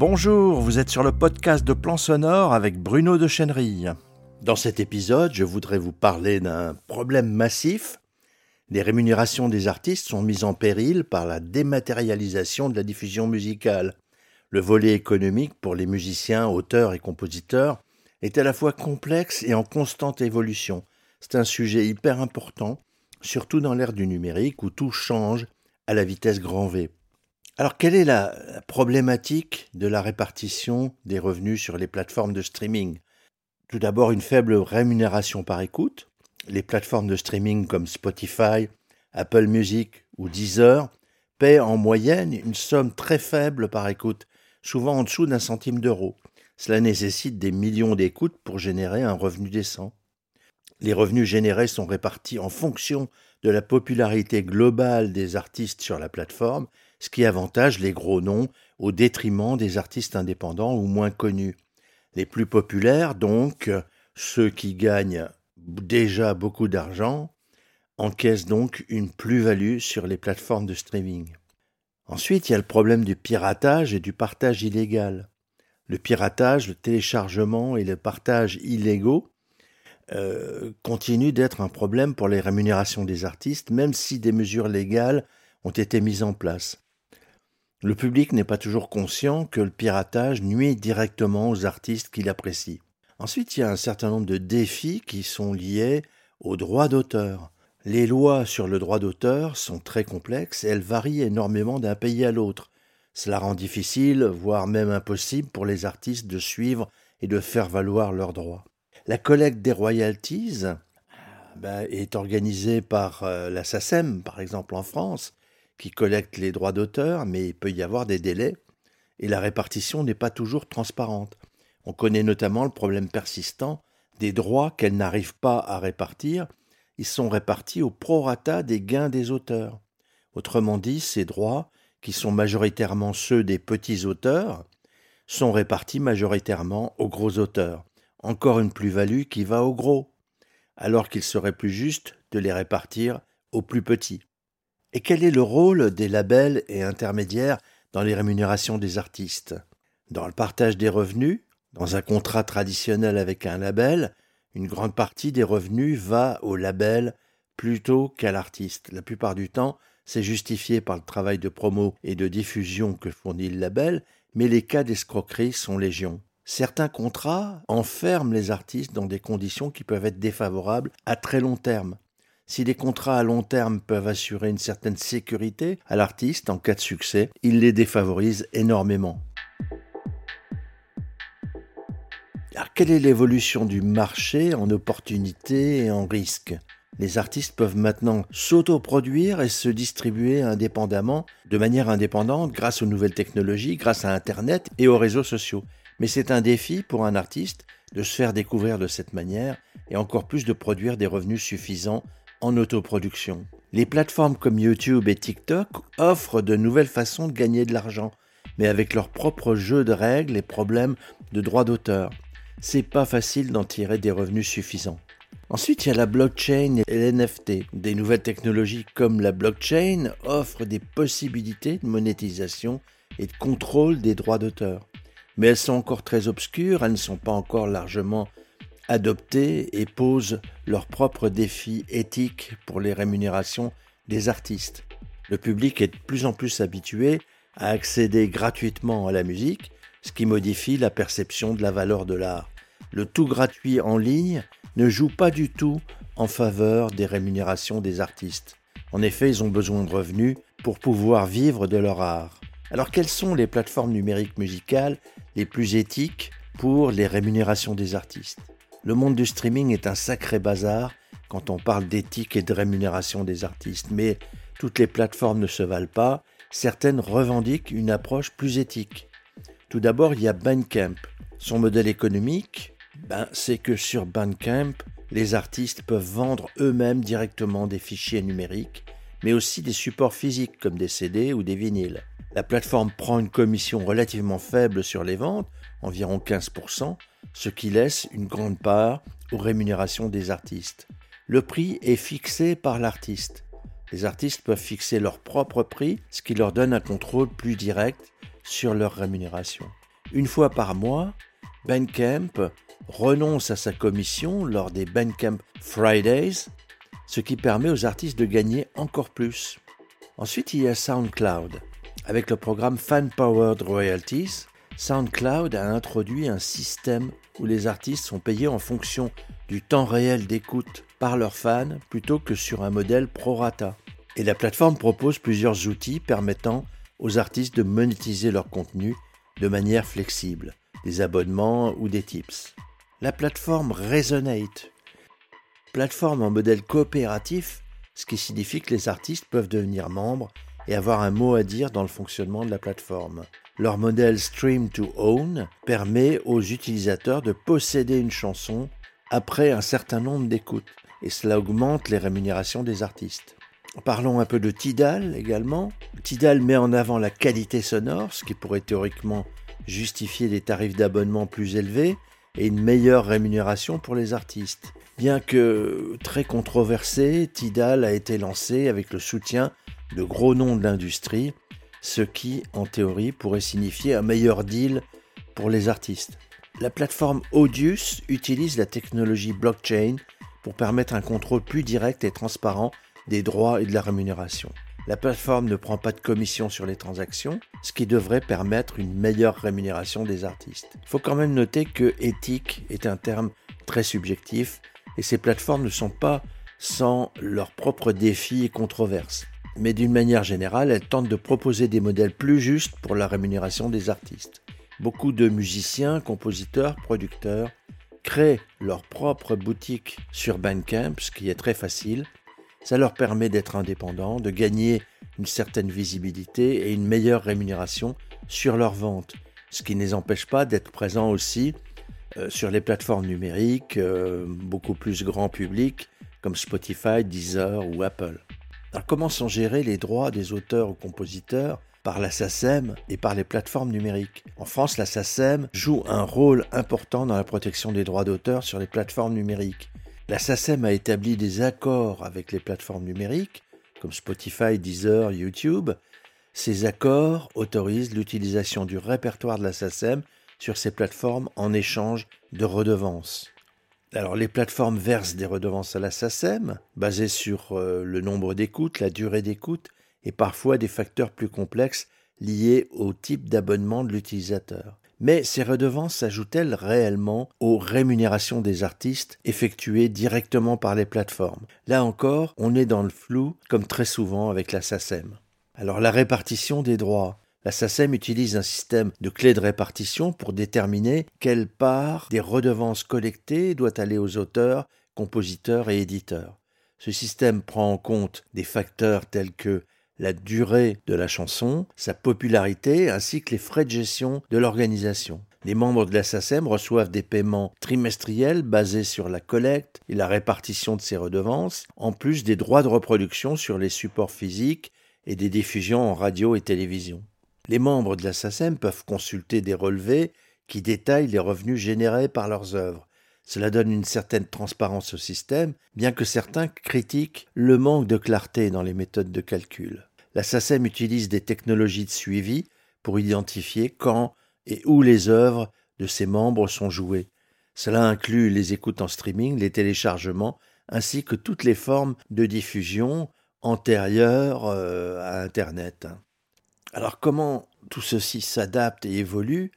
Bonjour, vous êtes sur le podcast de Plan Sonore avec Bruno de Chenerille. Dans cet épisode, je voudrais vous parler d'un problème massif. Les rémunérations des artistes sont mises en péril par la dématérialisation de la diffusion musicale. Le volet économique pour les musiciens, auteurs et compositeurs est à la fois complexe et en constante évolution. C'est un sujet hyper important, surtout dans l'ère du numérique où tout change à la vitesse grand V. Alors, quelle est la problématique de la répartition des revenus sur les plateformes de streaming? Tout d'abord, une faible rémunération par écoute. Les plateformes de streaming comme Spotify, Apple Music ou Deezer paient en moyenne une somme très faible par écoute, souvent en dessous d'un centime d'euro. Cela nécessite des millions d'écoutes pour générer un revenu décent. Les revenus générés sont répartis en fonction de la popularité globale des artistes sur la plateforme ce qui avantage les gros noms au détriment des artistes indépendants ou moins connus. Les plus populaires, donc, ceux qui gagnent déjà beaucoup d'argent, encaissent donc une plus-value sur les plateformes de streaming. Ensuite, il y a le problème du piratage et du partage illégal. Le piratage, le téléchargement et le partage illégaux euh, continuent d'être un problème pour les rémunérations des artistes, même si des mesures légales ont été mises en place. Le public n'est pas toujours conscient que le piratage nuit directement aux artistes qu'il apprécie. Ensuite, il y a un certain nombre de défis qui sont liés au droit d'auteur. Les lois sur le droit d'auteur sont très complexes et elles varient énormément d'un pays à l'autre. Cela rend difficile, voire même impossible pour les artistes de suivre et de faire valoir leurs droits. La collecte des royalties ben, est organisée par euh, la SACEM, par exemple en France, qui collecte les droits d'auteur, mais il peut y avoir des délais, et la répartition n'est pas toujours transparente. On connaît notamment le problème persistant des droits qu'elle n'arrive pas à répartir, ils sont répartis au prorata des gains des auteurs. Autrement dit, ces droits, qui sont majoritairement ceux des petits auteurs, sont répartis majoritairement aux gros auteurs. Encore une plus-value qui va aux gros, alors qu'il serait plus juste de les répartir aux plus petits. Et quel est le rôle des labels et intermédiaires dans les rémunérations des artistes? Dans le partage des revenus, dans un contrat traditionnel avec un label, une grande partie des revenus va au label plutôt qu'à l'artiste. La plupart du temps, c'est justifié par le travail de promo et de diffusion que fournit le label, mais les cas d'escroquerie sont légion. Certains contrats enferment les artistes dans des conditions qui peuvent être défavorables à très long terme. Si les contrats à long terme peuvent assurer une certaine sécurité à l'artiste en cas de succès, ils les défavorisent énormément. Alors, quelle est l'évolution du marché en opportunités et en risques les artistes peuvent maintenant s'autoproduire et se distribuer indépendamment, de manière indépendante, grâce aux nouvelles technologies, grâce à Internet et aux réseaux sociaux. Mais c'est un défi pour un artiste de se faire découvrir de cette manière et encore plus de produire des revenus suffisants en autoproduction. Les plateformes comme YouTube et TikTok offrent de nouvelles façons de gagner de l'argent, mais avec leur propre jeu de règles et problèmes de droit d'auteur. C'est pas facile d'en tirer des revenus suffisants. Ensuite, il y a la blockchain et l'NFT. Des nouvelles technologies comme la blockchain offrent des possibilités de monétisation et de contrôle des droits d'auteur. Mais elles sont encore très obscures, elles ne sont pas encore largement adoptées et posent leurs propres défis éthiques pour les rémunérations des artistes. Le public est de plus en plus habitué à accéder gratuitement à la musique, ce qui modifie la perception de la valeur de l'art. Le tout gratuit en ligne ne joue pas du tout en faveur des rémunérations des artistes. En effet, ils ont besoin de revenus pour pouvoir vivre de leur art. Alors quelles sont les plateformes numériques musicales les plus éthiques pour les rémunérations des artistes? Le monde du streaming est un sacré bazar quand on parle d'éthique et de rémunération des artistes, mais toutes les plateformes ne se valent pas, certaines revendiquent une approche plus éthique. Tout d'abord, il y a Bandcamp. Son modèle économique, ben, c'est que sur Bandcamp, les artistes peuvent vendre eux-mêmes directement des fichiers numériques, mais aussi des supports physiques comme des CD ou des vinyles. La plateforme prend une commission relativement faible sur les ventes, environ 15%, ce qui laisse une grande part aux rémunérations des artistes. Le prix est fixé par l'artiste. Les artistes peuvent fixer leur propre prix, ce qui leur donne un contrôle plus direct sur leur rémunération. Une fois par mois, Bandcamp renonce à sa commission lors des Bandcamp Fridays, ce qui permet aux artistes de gagner encore plus. Ensuite, il y a SoundCloud. Avec le programme Fan Powered Royalties, SoundCloud a introduit un système où les artistes sont payés en fonction du temps réel d'écoute par leurs fans plutôt que sur un modèle prorata. Et la plateforme propose plusieurs outils permettant aux artistes de monétiser leur contenu de manière flexible, des abonnements ou des tips. La plateforme Resonate, plateforme en modèle coopératif, ce qui signifie que les artistes peuvent devenir membres et avoir un mot à dire dans le fonctionnement de la plateforme. Leur modèle Stream to Own permet aux utilisateurs de posséder une chanson après un certain nombre d'écoutes, et cela augmente les rémunérations des artistes. Parlons un peu de Tidal également. Tidal met en avant la qualité sonore, ce qui pourrait théoriquement justifier des tarifs d'abonnement plus élevés et une meilleure rémunération pour les artistes. Bien que très controversé, Tidal a été lancé avec le soutien de gros noms de l'industrie, ce qui, en théorie, pourrait signifier un meilleur deal pour les artistes. La plateforme Audius utilise la technologie blockchain pour permettre un contrôle plus direct et transparent des droits et de la rémunération. La plateforme ne prend pas de commission sur les transactions, ce qui devrait permettre une meilleure rémunération des artistes. Il faut quand même noter que éthique est un terme très subjectif et ces plateformes ne sont pas sans leurs propres défis et controverses. Mais d'une manière générale, elles tentent de proposer des modèles plus justes pour la rémunération des artistes. Beaucoup de musiciens, compositeurs, producteurs créent leur propre boutique sur Bandcamp, ce qui est très facile, ça leur permet d'être indépendants, de gagner une certaine visibilité et une meilleure rémunération sur leurs ventes, ce qui ne les empêche pas d'être présents aussi euh, sur les plateformes numériques euh, beaucoup plus grand public comme Spotify, Deezer ou Apple. Alors comment sont gérés les droits des auteurs ou compositeurs par la SACEM et par les plateformes numériques? En France, la SACEM joue un rôle important dans la protection des droits d'auteur sur les plateformes numériques. La SACEM a établi des accords avec les plateformes numériques, comme Spotify, Deezer, YouTube. Ces accords autorisent l'utilisation du répertoire de la SACEM sur ces plateformes en échange de redevances. Alors les plateformes versent des redevances à la SACEM, basées sur euh, le nombre d'écoutes, la durée d'écoute et parfois des facteurs plus complexes liés au type d'abonnement de l'utilisateur. Mais ces redevances s'ajoutent-elles réellement aux rémunérations des artistes effectuées directement par les plateformes? Là encore, on est dans le flou, comme très souvent avec la SACEM. Alors la répartition des droits. La SACEM utilise un système de clés de répartition pour déterminer quelle part des redevances collectées doit aller aux auteurs, compositeurs et éditeurs. Ce système prend en compte des facteurs tels que la durée de la chanson, sa popularité ainsi que les frais de gestion de l'organisation. Les membres de la SACEM reçoivent des paiements trimestriels basés sur la collecte et la répartition de ces redevances, en plus des droits de reproduction sur les supports physiques et des diffusions en radio et télévision. Les membres de la peuvent consulter des relevés qui détaillent les revenus générés par leurs œuvres. Cela donne une certaine transparence au système, bien que certains critiquent le manque de clarté dans les méthodes de calcul la SACEM utilise des technologies de suivi pour identifier quand et où les œuvres de ses membres sont jouées. Cela inclut les écoutes en streaming, les téléchargements, ainsi que toutes les formes de diffusion antérieures euh, à Internet. Alors comment tout ceci s'adapte et évolue?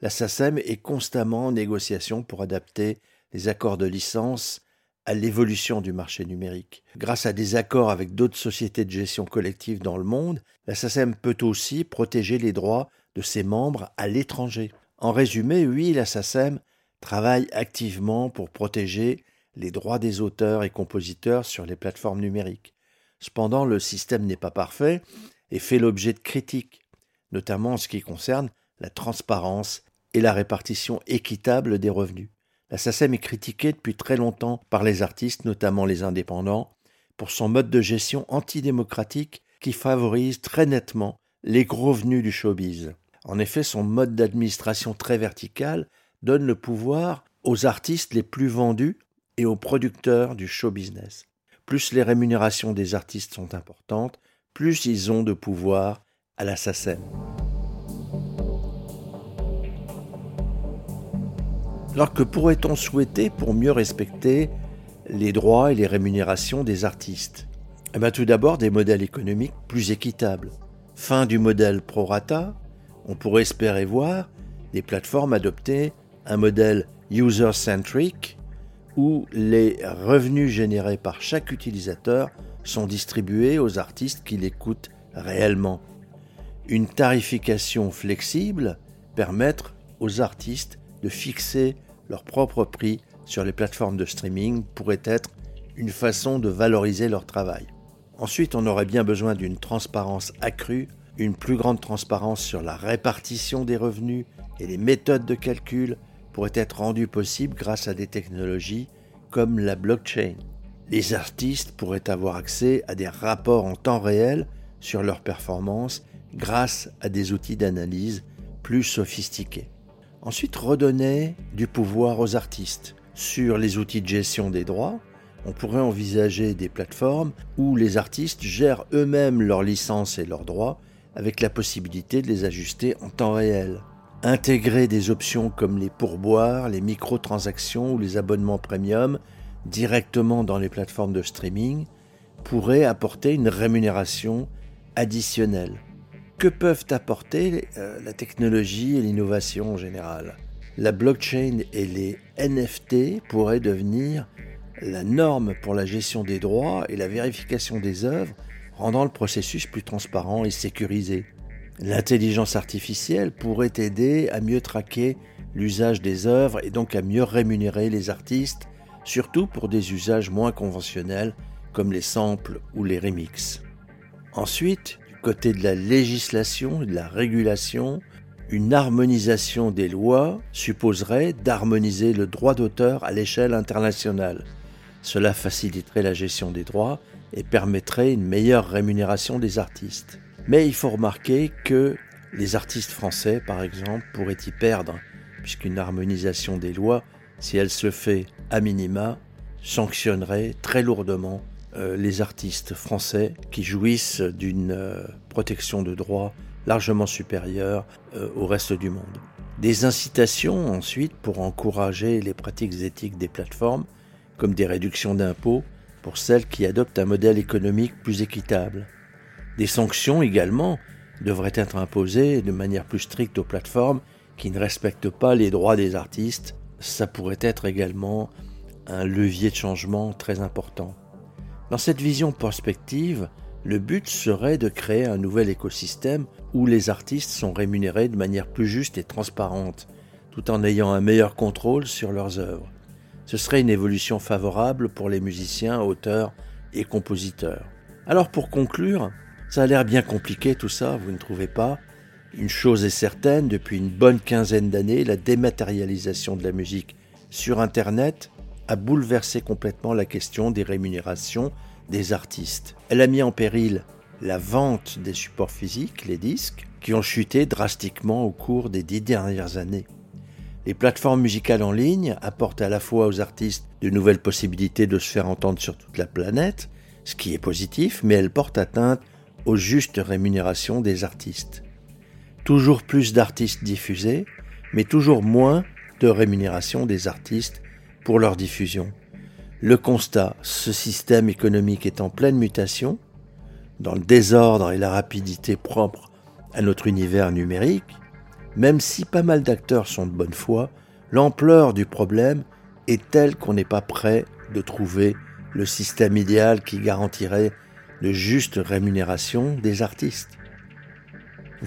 La SACEM est constamment en négociation pour adapter les accords de licence à l'évolution du marché numérique. Grâce à des accords avec d'autres sociétés de gestion collective dans le monde, la SACEM peut aussi protéger les droits de ses membres à l'étranger. En résumé, oui, la SACEM travaille activement pour protéger les droits des auteurs et compositeurs sur les plateformes numériques. Cependant, le système n'est pas parfait et fait l'objet de critiques, notamment en ce qui concerne la transparence et la répartition équitable des revenus. La SACEM est critiquée depuis très longtemps par les artistes, notamment les indépendants, pour son mode de gestion antidémocratique qui favorise très nettement les gros venus du showbiz. En effet, son mode d'administration très vertical donne le pouvoir aux artistes les plus vendus et aux producteurs du show business. Plus les rémunérations des artistes sont importantes, plus ils ont de pouvoir à la SACEM. Alors que pourrait-on souhaiter pour mieux respecter les droits et les rémunérations des artistes? Eh bien, Tout d'abord, des modèles économiques plus équitables. Fin du modèle pro-rata, on pourrait espérer voir des plateformes adopter un modèle user-centric où les revenus générés par chaque utilisateur sont distribués aux artistes qui l'écoutent réellement. Une tarification flexible permettre aux artistes de fixer leur propre prix sur les plateformes de streaming pourrait être une façon de valoriser leur travail. Ensuite, on aurait bien besoin d'une transparence accrue, une plus grande transparence sur la répartition des revenus et les méthodes de calcul pourraient être rendues possibles grâce à des technologies comme la blockchain. Les artistes pourraient avoir accès à des rapports en temps réel sur leurs performances grâce à des outils d'analyse plus sophistiqués. Ensuite, redonner du pouvoir aux artistes. Sur les outils de gestion des droits, on pourrait envisager des plateformes où les artistes gèrent eux-mêmes leurs licences et leurs droits avec la possibilité de les ajuster en temps réel. Intégrer des options comme les pourboires, les microtransactions ou les abonnements premium directement dans les plateformes de streaming pourrait apporter une rémunération additionnelle que peuvent apporter euh, la technologie et l'innovation en général? La blockchain et les NFT pourraient devenir la norme pour la gestion des droits et la vérification des œuvres, rendant le processus plus transparent et sécurisé. L'intelligence artificielle pourrait aider à mieux traquer l'usage des œuvres et donc à mieux rémunérer les artistes, surtout pour des usages moins conventionnels comme les samples ou les remixes. Ensuite, côté de la législation et de la régulation, une harmonisation des lois supposerait d'harmoniser le droit d'auteur à l'échelle internationale. Cela faciliterait la gestion des droits et permettrait une meilleure rémunération des artistes. Mais il faut remarquer que les artistes français, par exemple, pourraient y perdre, puisqu'une harmonisation des lois, si elle se fait à minima, sanctionnerait très lourdement euh, les artistes français qui jouissent d'une euh, protection de droit largement supérieure euh, au reste du monde. Des incitations ensuite pour encourager les pratiques éthiques des plateformes, comme des réductions d'impôts pour celles qui adoptent un modèle économique plus équitable. Des sanctions également devraient être imposées de manière plus stricte aux plateformes qui ne respectent pas les droits des artistes. Ça pourrait être également un levier de changement très important. Dans cette vision prospective, le but serait de créer un nouvel écosystème où les artistes sont rémunérés de manière plus juste et transparente, tout en ayant un meilleur contrôle sur leurs œuvres. Ce serait une évolution favorable pour les musiciens, auteurs et compositeurs. Alors pour conclure, ça a l'air bien compliqué tout ça, vous ne trouvez pas? Une chose est certaine, depuis une bonne quinzaine d'années, la dématérialisation de la musique sur Internet a bouleversé complètement la question des rémunérations des artistes. Elle a mis en péril la vente des supports physiques, les disques, qui ont chuté drastiquement au cours des dix dernières années. Les plateformes musicales en ligne apportent à la fois aux artistes de nouvelles possibilités de se faire entendre sur toute la planète, ce qui est positif, mais elles portent atteinte aux justes rémunérations des artistes. Toujours plus d'artistes diffusés, mais toujours moins de rémunération des artistes pour leur diffusion. Le constat, ce système économique est en pleine mutation, dans le désordre et la rapidité propre à notre univers numérique, même si pas mal d'acteurs sont de bonne foi, l'ampleur du problème est telle qu'on n'est pas prêt de trouver le système idéal qui garantirait de justes rémunération des artistes.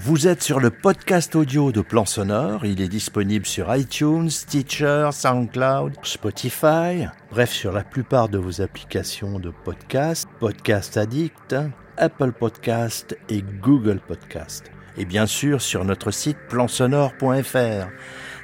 Vous êtes sur le podcast audio de Plan Sonore. Il est disponible sur iTunes, Stitcher, SoundCloud, Spotify, bref, sur la plupart de vos applications de podcast, Podcast Addict, Apple Podcast et Google Podcast. Et bien sûr sur notre site plansonore.fr.